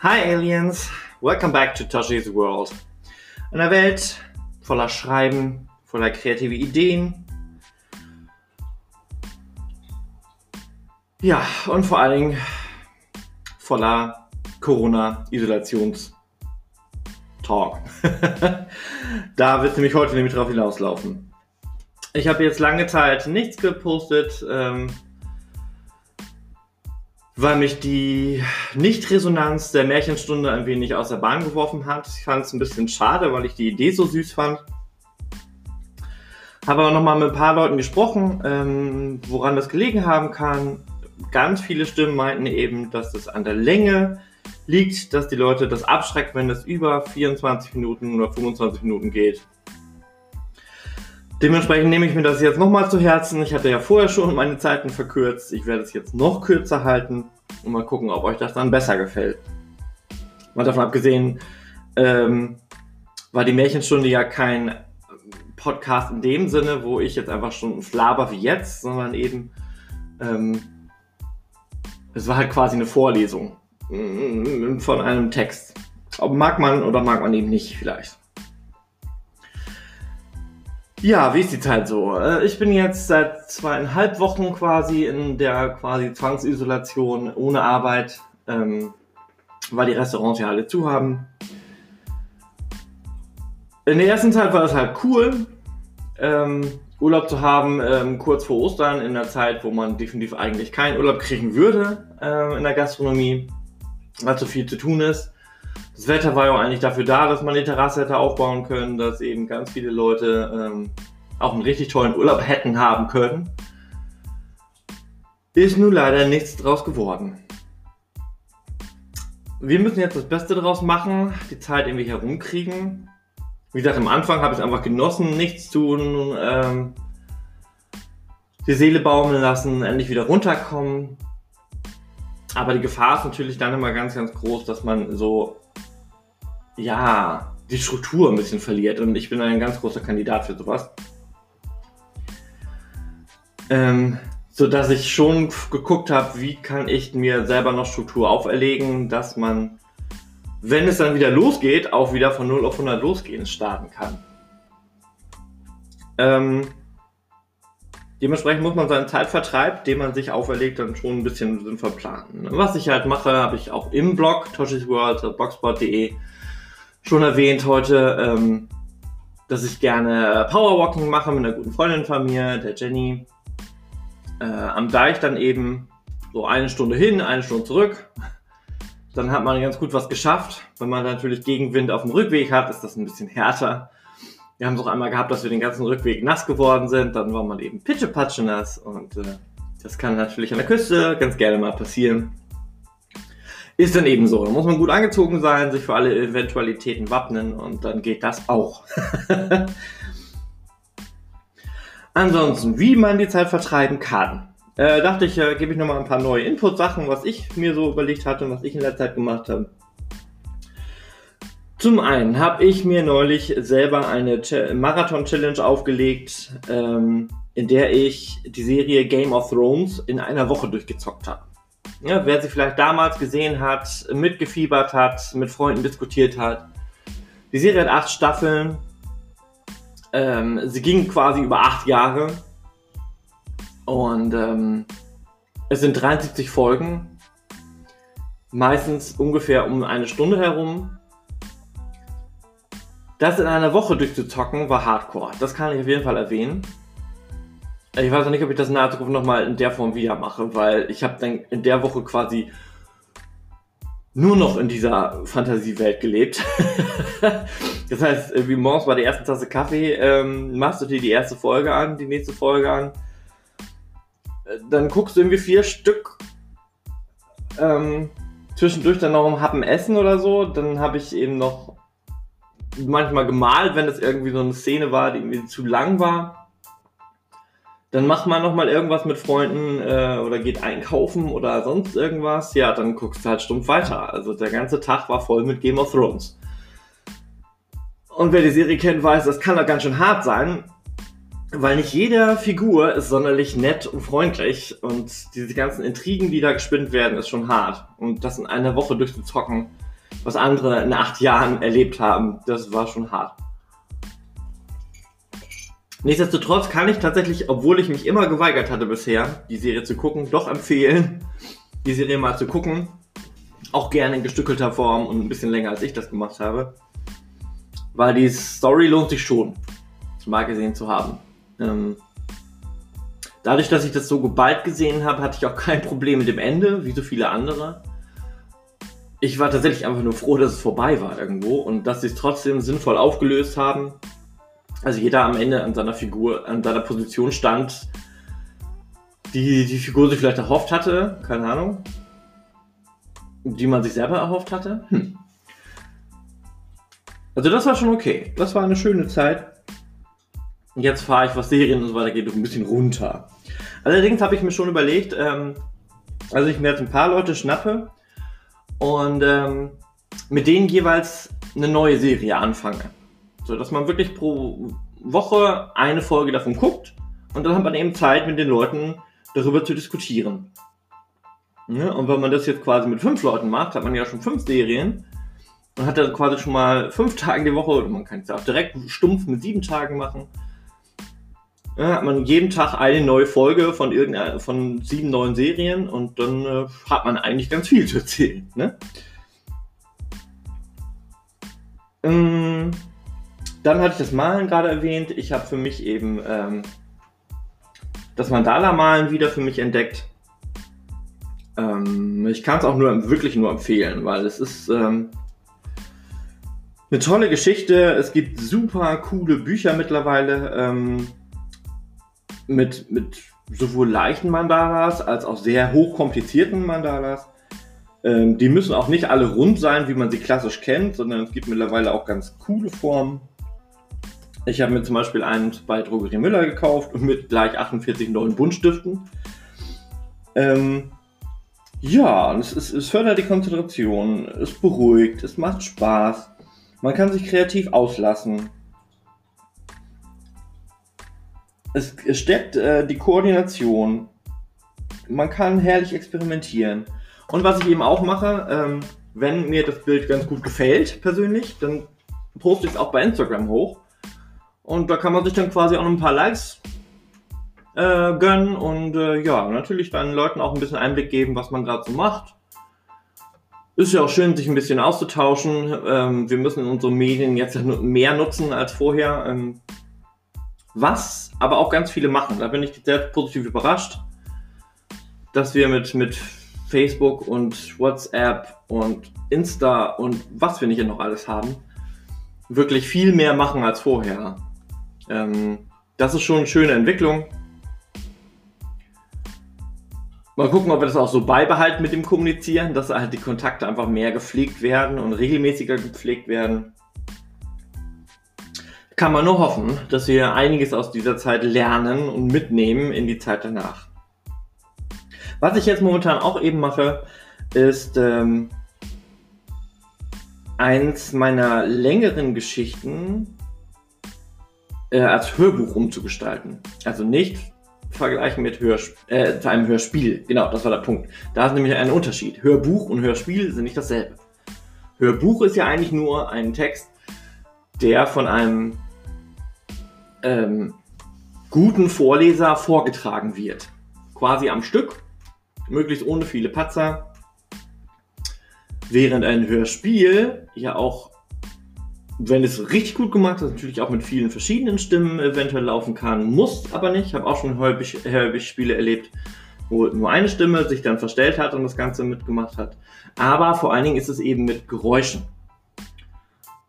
Hi Aliens, welcome back to Toshi's World. Eine Welt voller Schreiben, voller kreative Ideen. Ja, und vor allen Dingen voller Corona-Isolations- Talk. da wird nämlich heute nämlich drauf hinauslaufen. Ich habe jetzt lange Zeit nichts gepostet, ähm, weil mich die Nicht-Resonanz der Märchenstunde ein wenig aus der Bahn geworfen hat. Ich fand es ein bisschen schade, weil ich die Idee so süß fand. Habe aber nochmal mit ein paar Leuten gesprochen, ähm, woran das gelegen haben kann. Ganz viele Stimmen meinten eben, dass es an der Länge liegt, dass die Leute das abschreckt, wenn es über 24 Minuten oder 25 Minuten geht. Dementsprechend nehme ich mir das jetzt nochmal zu Herzen. Ich hatte ja vorher schon meine Zeiten verkürzt. Ich werde es jetzt noch kürzer halten und mal gucken, ob euch das dann besser gefällt. Mal davon abgesehen, ähm, war die Märchenstunde ja kein Podcast in dem Sinne, wo ich jetzt einfach schon flaber wie jetzt, sondern eben ähm, es war halt quasi eine Vorlesung. Mm, von einem Text. Ob mag man oder mag man eben nicht vielleicht. Ja, wie ist die Zeit so? Äh, ich bin jetzt seit zweieinhalb Wochen quasi in der quasi Zwangsisolation ohne Arbeit, ähm, weil die Restaurants ja alle zu haben. In der ersten Zeit war es halt cool, ähm, Urlaub zu haben, ähm, kurz vor Ostern, in der Zeit, wo man definitiv eigentlich keinen Urlaub kriegen würde ähm, in der Gastronomie weil so viel zu tun ist. Das Wetter war ja auch eigentlich dafür da, dass man die Terrasse hätte aufbauen können, dass eben ganz viele Leute ähm, auch einen richtig tollen Urlaub hätten haben können. Ist nun leider nichts draus geworden. Wir müssen jetzt das Beste draus machen, die Zeit irgendwie herumkriegen. Wie gesagt, am Anfang habe ich einfach genossen, nichts tun, ähm, die Seele baumeln lassen, endlich wieder runterkommen. Aber die Gefahr ist natürlich dann immer ganz, ganz groß, dass man so, ja, die Struktur ein bisschen verliert. Und ich bin ein ganz großer Kandidat für sowas. Ähm, so dass ich schon geguckt habe, wie kann ich mir selber noch Struktur auferlegen, dass man, wenn es dann wieder losgeht, auch wieder von 0 auf 100 losgehen starten kann. Ähm, Dementsprechend muss man seinen Zeitvertreib, den man sich auferlegt, dann schon ein bisschen sinnvoll planen. Was ich halt mache, habe ich auch im Blog Toshis World, blogspot.de schon erwähnt heute, ähm, dass ich gerne Powerwalking mache mit einer guten Freundin von mir, der Jenny. Äh, am Deich dann eben so eine Stunde hin, eine Stunde zurück. Dann hat man ganz gut was geschafft. Wenn man natürlich Gegenwind auf dem Rückweg hat, ist das ein bisschen härter. Wir haben es auch einmal gehabt, dass wir den ganzen Rückweg nass geworden sind. Dann war man eben pitschepatsche nass. Und äh, das kann natürlich an der Küste ganz gerne mal passieren. Ist dann eben so. Da muss man gut angezogen sein, sich für alle Eventualitäten wappnen und dann geht das auch. Ansonsten, wie man die Zeit vertreiben kann. Äh, dachte ich, äh, gebe ich nochmal ein paar neue Input-Sachen, was ich mir so überlegt hatte und was ich in der Zeit gemacht habe. Zum einen habe ich mir neulich selber eine Marathon-Challenge aufgelegt, ähm, in der ich die Serie Game of Thrones in einer Woche durchgezockt habe. Ja, wer sie vielleicht damals gesehen hat, mitgefiebert hat, mit Freunden diskutiert hat. Die Serie hat acht Staffeln. Ähm, sie ging quasi über acht Jahre. Und ähm, es sind 73 Folgen. Meistens ungefähr um eine Stunde herum. Das in einer Woche durchzuzocken war Hardcore. Das kann ich auf jeden Fall erwähnen. Ich weiß auch nicht, ob ich das in der Zukunft nochmal in der Form wieder mache, weil ich habe dann in der Woche quasi nur noch in dieser Fantasiewelt gelebt. das heißt, wie morgens bei der ersten Tasse Kaffee ähm, machst du dir die erste Folge an, die nächste Folge an. Dann guckst du irgendwie vier Stück. Ähm, zwischendurch dann noch um Happen essen oder so. Dann habe ich eben noch manchmal gemalt, wenn es irgendwie so eine Szene war, die irgendwie zu lang war. Dann macht man nochmal irgendwas mit Freunden äh, oder geht einkaufen oder sonst irgendwas. Ja, dann guckst du halt stumpf weiter. Also der ganze Tag war voll mit Game of Thrones. Und wer die Serie kennt, weiß, das kann doch ganz schön hart sein, weil nicht jede Figur ist sonderlich nett und freundlich und diese ganzen Intrigen, die da gespinnt werden, ist schon hart. Und das in einer Woche durchzuzocken, was andere in acht Jahren erlebt haben. Das war schon hart. Nichtsdestotrotz kann ich tatsächlich, obwohl ich mich immer geweigert hatte bisher, die Serie zu gucken, doch empfehlen, die Serie mal zu gucken. Auch gerne in gestückelter Form und ein bisschen länger als ich das gemacht habe. Weil die Story lohnt sich schon, mal gesehen zu haben. Ähm, dadurch, dass ich das so geballt gesehen habe, hatte ich auch kein Problem mit dem Ende, wie so viele andere. Ich war tatsächlich einfach nur froh, dass es vorbei war irgendwo und dass sie es trotzdem sinnvoll aufgelöst haben. Also jeder am Ende an seiner Figur, an seiner Position stand, die die Figur sich vielleicht erhofft hatte, keine Ahnung, die man sich selber erhofft hatte. Hm. Also das war schon okay. Das war eine schöne Zeit. Jetzt fahre ich, was Serien und so weiter geht, ein bisschen runter. Allerdings habe ich mir schon überlegt, ähm, also ich mir jetzt ein paar Leute schnappe und ähm, mit denen jeweils eine neue Serie anfange. So dass man wirklich pro Woche eine Folge davon guckt und dann hat man eben Zeit, mit den Leuten darüber zu diskutieren. Ja, und wenn man das jetzt quasi mit fünf Leuten macht, hat man ja schon fünf Serien und hat dann quasi schon mal fünf Tage die Woche, oder man kann es ja auch direkt stumpf mit sieben Tagen machen. Ja, hat man jeden Tag eine neue Folge von von sieben neuen Serien und dann äh, hat man eigentlich ganz viel zu erzählen. Ne? Ähm, dann hatte ich das Malen gerade erwähnt. Ich habe für mich eben ähm, das Mandala-Malen wieder für mich entdeckt. Ähm, ich kann es auch nur wirklich nur empfehlen, weil es ist ähm, eine tolle Geschichte. Es gibt super coole Bücher mittlerweile ähm, mit, mit sowohl leichten Mandalas als auch sehr hochkomplizierten Mandalas. Ähm, die müssen auch nicht alle rund sein, wie man sie klassisch kennt, sondern es gibt mittlerweile auch ganz coole Formen. Ich habe mir zum Beispiel einen bei Drogerie Müller gekauft und mit gleich 48 neuen Buntstiften. Ähm, ja, es, es, es fördert die Konzentration, es beruhigt, es macht Spaß. Man kann sich kreativ auslassen. Es, es stärkt äh, die Koordination. Man kann herrlich experimentieren. Und was ich eben auch mache, ähm, wenn mir das Bild ganz gut gefällt, persönlich, dann poste ich es auch bei Instagram hoch. Und da kann man sich dann quasi auch noch ein paar Likes äh, gönnen und äh, ja, natürlich dann Leuten auch ein bisschen Einblick geben, was man gerade so macht. Ist ja auch schön, sich ein bisschen auszutauschen. Ähm, wir müssen unsere Medien jetzt mehr nutzen als vorher. Ähm, was aber auch ganz viele machen. Da bin ich sehr positiv überrascht, dass wir mit, mit Facebook und WhatsApp und Insta und was wir nicht noch alles haben, wirklich viel mehr machen als vorher. Ähm, das ist schon eine schöne Entwicklung. Mal gucken, ob wir das auch so beibehalten mit dem Kommunizieren, dass halt die Kontakte einfach mehr gepflegt werden und regelmäßiger gepflegt werden. Kann man nur hoffen, dass wir einiges aus dieser Zeit lernen und mitnehmen in die Zeit danach. Was ich jetzt momentan auch eben mache, ist ähm, eins meiner längeren Geschichten äh, als Hörbuch umzugestalten. Also nicht vergleichen mit Hörsp äh, zu einem Hörspiel. Genau, das war der Punkt. Da ist nämlich ein Unterschied. Hörbuch und Hörspiel sind nicht dasselbe. Hörbuch ist ja eigentlich nur ein Text, der von einem ähm, guten Vorleser vorgetragen wird. Quasi am Stück, möglichst ohne viele Patzer. Während ein Hörspiel ja auch wenn es richtig gut gemacht ist, natürlich auch mit vielen verschiedenen Stimmen eventuell laufen kann, muss aber nicht. Ich habe auch schon häufig, häufig Spiele erlebt, wo nur eine Stimme sich dann verstellt hat und das Ganze mitgemacht hat. Aber vor allen Dingen ist es eben mit Geräuschen.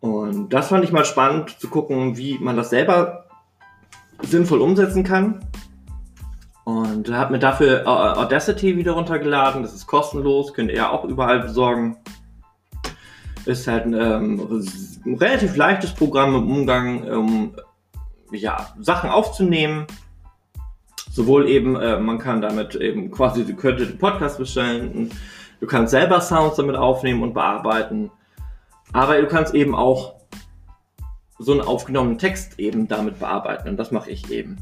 Und das fand ich mal spannend zu gucken, wie man das selber sinnvoll umsetzen kann. Und habe mir dafür Audacity wieder runtergeladen. Das ist kostenlos, könnt ihr auch überall besorgen. Ist halt ein, ähm, ein relativ leichtes Programm im Umgang, um ja, Sachen aufzunehmen. Sowohl eben, äh, man kann damit eben quasi, du könntest den Podcast bestellen, du kannst selber Sounds damit aufnehmen und bearbeiten. Aber du kannst eben auch so einen aufgenommenen Text eben damit bearbeiten und das mache ich eben.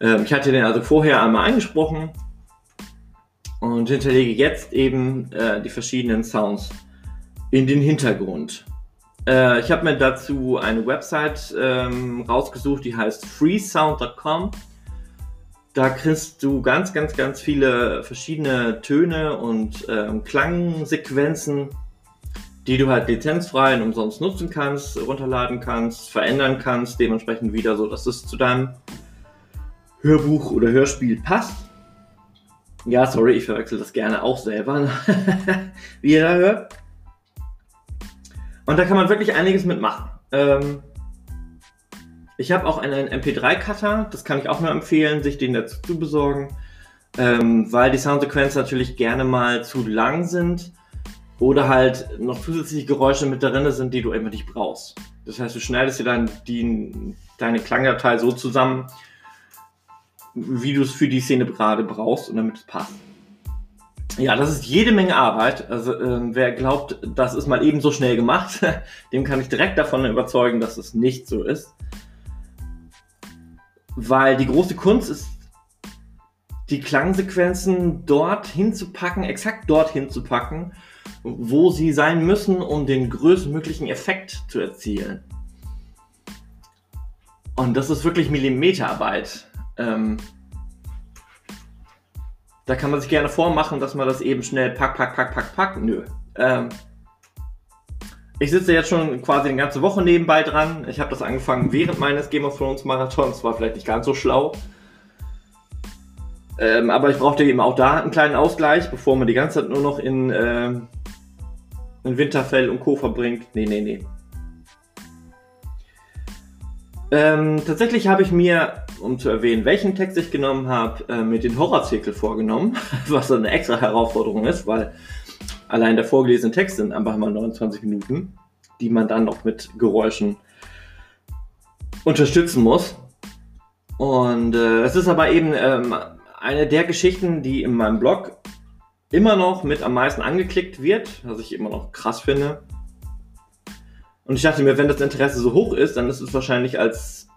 Ähm, ich hatte den also vorher einmal eingesprochen und hinterlege jetzt eben äh, die verschiedenen Sounds in den Hintergrund. Äh, ich habe mir dazu eine Website ähm, rausgesucht, die heißt freesound.com. Da kriegst du ganz, ganz, ganz viele verschiedene Töne und ähm, Klangsequenzen, die du halt lizenzfrei und umsonst nutzen kannst, runterladen kannst, verändern kannst, dementsprechend wieder so, dass es zu deinem Hörbuch oder Hörspiel passt. Ja, sorry, ich verwechsel das gerne auch selber, wie ihr da hört. Und da kann man wirklich einiges mitmachen. Ähm, ich habe auch einen MP3-Cutter, das kann ich auch nur empfehlen, sich den dazu zu besorgen, ähm, weil die Soundsequenzen natürlich gerne mal zu lang sind oder halt noch zusätzliche Geräusche mit darin sind, die du immer nicht brauchst. Das heißt, du schneidest dir dann die, deine Klangdatei so zusammen, wie du es für die Szene gerade brauchst und damit es passt. Ja, das ist jede Menge Arbeit. Also äh, wer glaubt, das ist mal eben so schnell gemacht, dem kann ich direkt davon überzeugen, dass es nicht so ist. Weil die große Kunst ist, die Klangsequenzen dort hinzupacken, exakt dort hinzupacken, wo sie sein müssen, um den größtmöglichen Effekt zu erzielen. Und das ist wirklich Millimeterarbeit. Ähm, da kann man sich gerne vormachen, dass man das eben schnell pack, pack, pack, pack, pack. Nö. Ähm, ich sitze jetzt schon quasi eine ganze Woche nebenbei dran. Ich habe das angefangen während meines Game of Thrones Marathons. War vielleicht nicht ganz so schlau. Ähm, aber ich brauchte eben auch da einen kleinen Ausgleich, bevor man die ganze Zeit nur noch in, äh, in Winterfell und Co. verbringt. Nee, nee, nee. Ähm, tatsächlich habe ich mir, um zu erwähnen, welchen Text ich genommen habe, äh, mit den Horrorzirkel vorgenommen, was eine extra Herausforderung ist, weil allein der vorgelesene Text sind einfach mal 29 Minuten, die man dann noch mit Geräuschen unterstützen muss. Und äh, es ist aber eben ähm, eine der Geschichten, die in meinem Blog immer noch mit am meisten angeklickt wird, was ich immer noch krass finde. Und ich dachte mir, wenn das Interesse so hoch ist, dann ist es wahrscheinlich als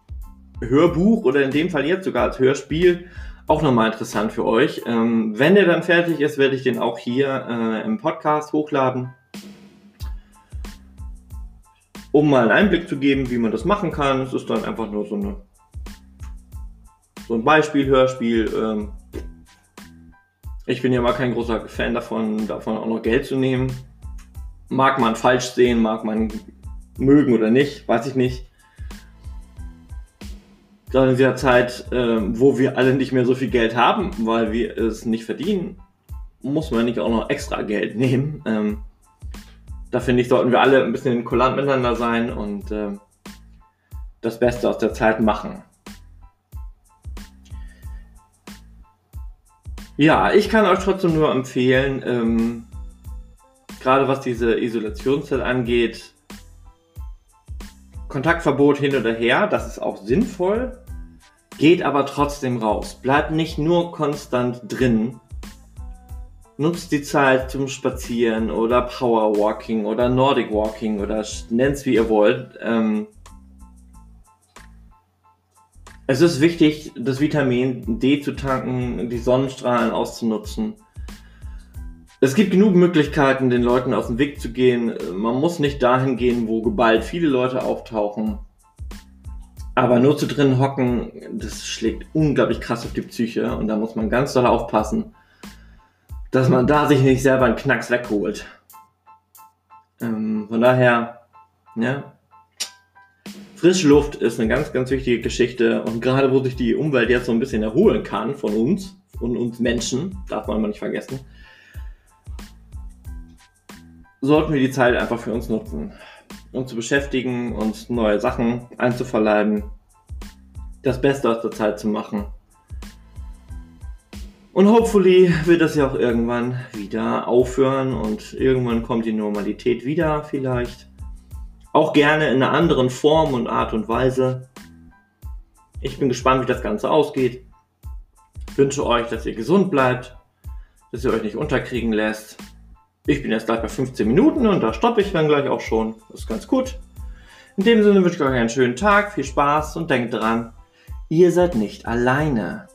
Hörbuch oder in dem Fall jetzt sogar als Hörspiel auch nochmal interessant für euch. Ähm, wenn der dann fertig ist, werde ich den auch hier äh, im Podcast hochladen, um mal einen Einblick zu geben, wie man das machen kann. Es ist dann einfach nur so, eine, so ein Beispiel, Hörspiel. Ähm, ich bin ja mal kein großer Fan davon, davon auch noch Geld zu nehmen. Mag man falsch sehen, mag man mögen oder nicht, weiß ich nicht gerade in dieser Zeit, äh, wo wir alle nicht mehr so viel Geld haben, weil wir es nicht verdienen, muss man nicht auch noch extra Geld nehmen. Ähm, da finde ich, sollten wir alle ein bisschen kulant miteinander sein und äh, das Beste aus der Zeit machen. Ja, ich kann euch trotzdem nur empfehlen, ähm, gerade was diese Isolationszeit angeht, Kontaktverbot hin oder her, das ist auch sinnvoll, geht aber trotzdem raus. Bleibt nicht nur konstant drin. Nutzt die Zeit zum Spazieren oder Powerwalking oder Nordic Walking oder nennt's wie ihr wollt. Ähm es ist wichtig, das Vitamin D zu tanken, die Sonnenstrahlen auszunutzen es gibt genug Möglichkeiten, den Leuten aus dem Weg zu gehen. Man muss nicht dahin gehen, wo geballt viele Leute auftauchen. Aber nur zu drin hocken, das schlägt unglaublich krass auf die Psyche und da muss man ganz doll aufpassen, dass man da sich nicht selber einen Knacks wegholt. Ähm, von daher, ja, frische Luft ist eine ganz, ganz wichtige Geschichte und gerade wo sich die Umwelt jetzt so ein bisschen erholen kann von uns und uns Menschen, darf man mal nicht vergessen, sollten wir die Zeit einfach für uns nutzen, uns zu beschäftigen, uns neue Sachen einzuverleiben, das Beste aus der Zeit zu machen. Und hopefully wird das ja auch irgendwann wieder aufhören und irgendwann kommt die Normalität wieder vielleicht. Auch gerne in einer anderen Form und Art und Weise. Ich bin gespannt, wie das Ganze ausgeht. Ich wünsche euch, dass ihr gesund bleibt, dass ihr euch nicht unterkriegen lässt ich bin jetzt gleich bei 15 Minuten und da stoppe ich dann gleich auch schon. Das ist ganz gut. In dem Sinne wünsche ich euch einen schönen Tag, viel Spaß und denkt dran, ihr seid nicht alleine.